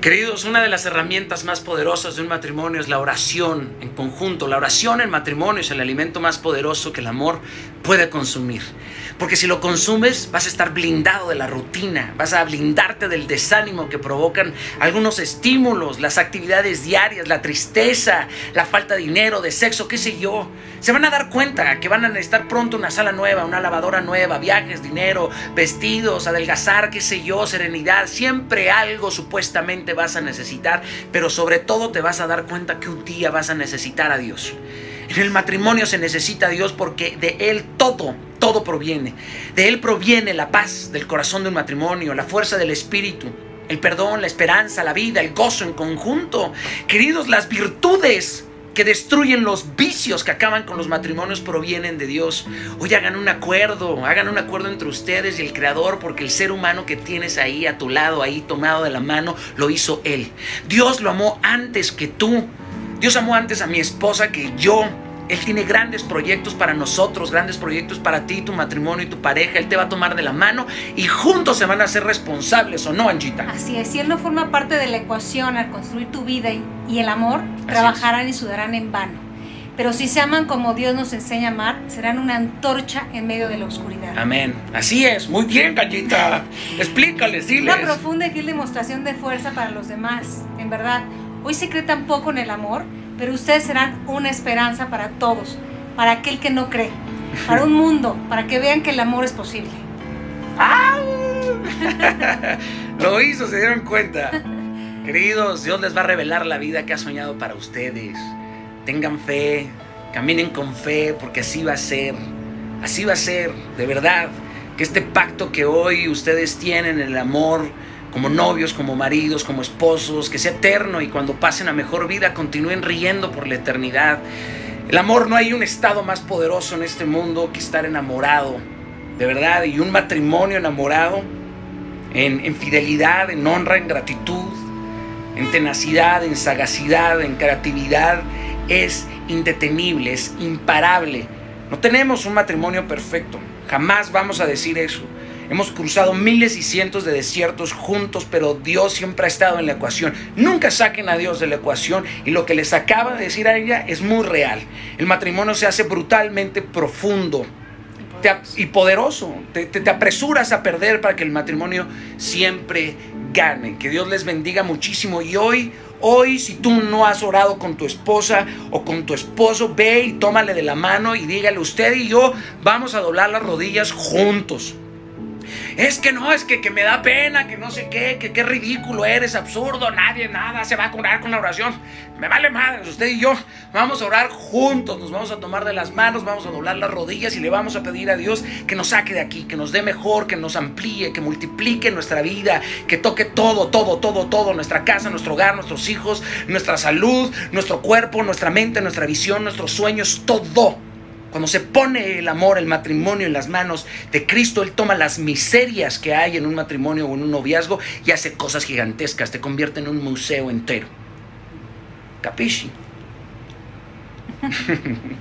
Queridos, una de las herramientas más poderosas de un matrimonio es la oración en conjunto. La oración en matrimonio es el alimento más poderoso que el amor puede consumir. Porque si lo consumes vas a estar blindado de la rutina, vas a blindarte del desánimo que provocan algunos estímulos, las actividades diarias, la tristeza, la falta de dinero, de sexo, qué sé yo. Se van a dar cuenta que van a necesitar pronto una sala nueva, una lavadora nueva, viajes, dinero, vestidos, adelgazar, qué sé yo, serenidad. Siempre algo supuestamente vas a necesitar, pero sobre todo te vas a dar cuenta que un día vas a necesitar a Dios. En el matrimonio se necesita a Dios porque de Él todo, todo proviene. De Él proviene la paz del corazón de un matrimonio, la fuerza del espíritu, el perdón, la esperanza, la vida, el gozo en conjunto. Queridos, las virtudes que destruyen los vicios que acaban con los matrimonios provienen de Dios. Hoy hagan un acuerdo, hagan un acuerdo entre ustedes y el Creador, porque el ser humano que tienes ahí a tu lado, ahí tomado de la mano, lo hizo Él. Dios lo amó antes que tú. Dios amó antes a mi esposa que yo. Él tiene grandes proyectos para nosotros, grandes proyectos para ti, tu matrimonio y tu pareja. Él te va a tomar de la mano y juntos se van a ser responsables, ¿o no, Anjita? Así es, si Él no forma parte de la ecuación al construir tu vida y, y el amor, trabajarán y sudarán en vano. Pero si se aman como Dios nos enseña a amar, serán una antorcha en medio de la oscuridad. Amén. Así es. Muy bien, Gallita. Explícales, diles. Una profunda y fiel demostración de fuerza para los demás. En verdad, hoy se cree tan poco en el amor, pero ustedes serán una esperanza para todos, para aquel que no cree, para un mundo, para que vean que el amor es posible. Lo hizo, se dieron cuenta. Queridos, Dios les va a revelar la vida que ha soñado para ustedes. Tengan fe, caminen con fe, porque así va a ser. Así va a ser, de verdad. Que este pacto que hoy ustedes tienen, el amor, como novios, como maridos, como esposos, que sea eterno y cuando pasen a mejor vida continúen riendo por la eternidad. El amor no hay un estado más poderoso en este mundo que estar enamorado, de verdad, y un matrimonio enamorado en, fidelidad, en honra, en gratitud, en tenacidad, en sagacidad, en creatividad, es indetenible, es imparable. No tenemos un matrimonio perfecto, jamás vamos a decir eso. Hemos cruzado miles y cientos de desiertos juntos, pero Dios siempre ha estado en la ecuación. Nunca saquen a Dios de la ecuación y lo que les acaba de decir a ella es muy real. El matrimonio se hace brutalmente profundo te, y poderoso. Te, te, te apresuras a perder para que el matrimonio siempre gane. Que Dios les bendiga muchísimo y hoy... Hoy, si tú no has orado con tu esposa o con tu esposo, ve y tómale de la mano y dígale, usted y yo vamos a doblar las rodillas juntos. Es que no, es que, que me da pena, que no sé qué, que qué ridículo eres, absurdo, nadie, nada, se va a curar con la oración. Me vale madre, usted y yo vamos a orar juntos, nos vamos a tomar de las manos, vamos a doblar las rodillas y le vamos a pedir a Dios que nos saque de aquí, que nos dé mejor, que nos amplíe, que multiplique nuestra vida, que toque todo, todo, todo, todo, nuestra casa, nuestro hogar, nuestros hijos, nuestra salud, nuestro cuerpo, nuestra mente, nuestra visión, nuestros sueños, todo cuando se pone el amor, el matrimonio en las manos de Cristo, Él toma las miserias que hay en un matrimonio o en un noviazgo y hace cosas gigantescas, te convierte en un museo entero. Capisci?